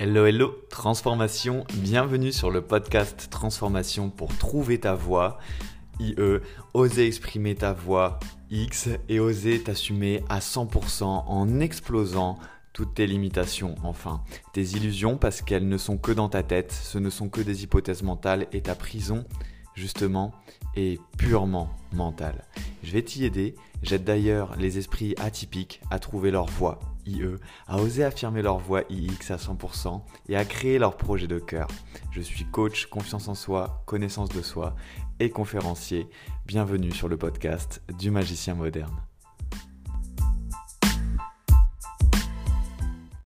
Hello, hello, transformation, bienvenue sur le podcast Transformation pour trouver ta voix, IE, oser exprimer ta voix, X, et oser t'assumer à 100% en explosant toutes tes limitations, enfin, tes illusions parce qu'elles ne sont que dans ta tête, ce ne sont que des hypothèses mentales et ta prison, justement, est purement mentale. Je vais t'y aider, j'aide d'ailleurs les esprits atypiques à trouver leur voix, IE, à oser affirmer leur voix IX à 100% et à créer leur projet de cœur. Je suis coach, confiance en soi, connaissance de soi et conférencier. Bienvenue sur le podcast du magicien moderne.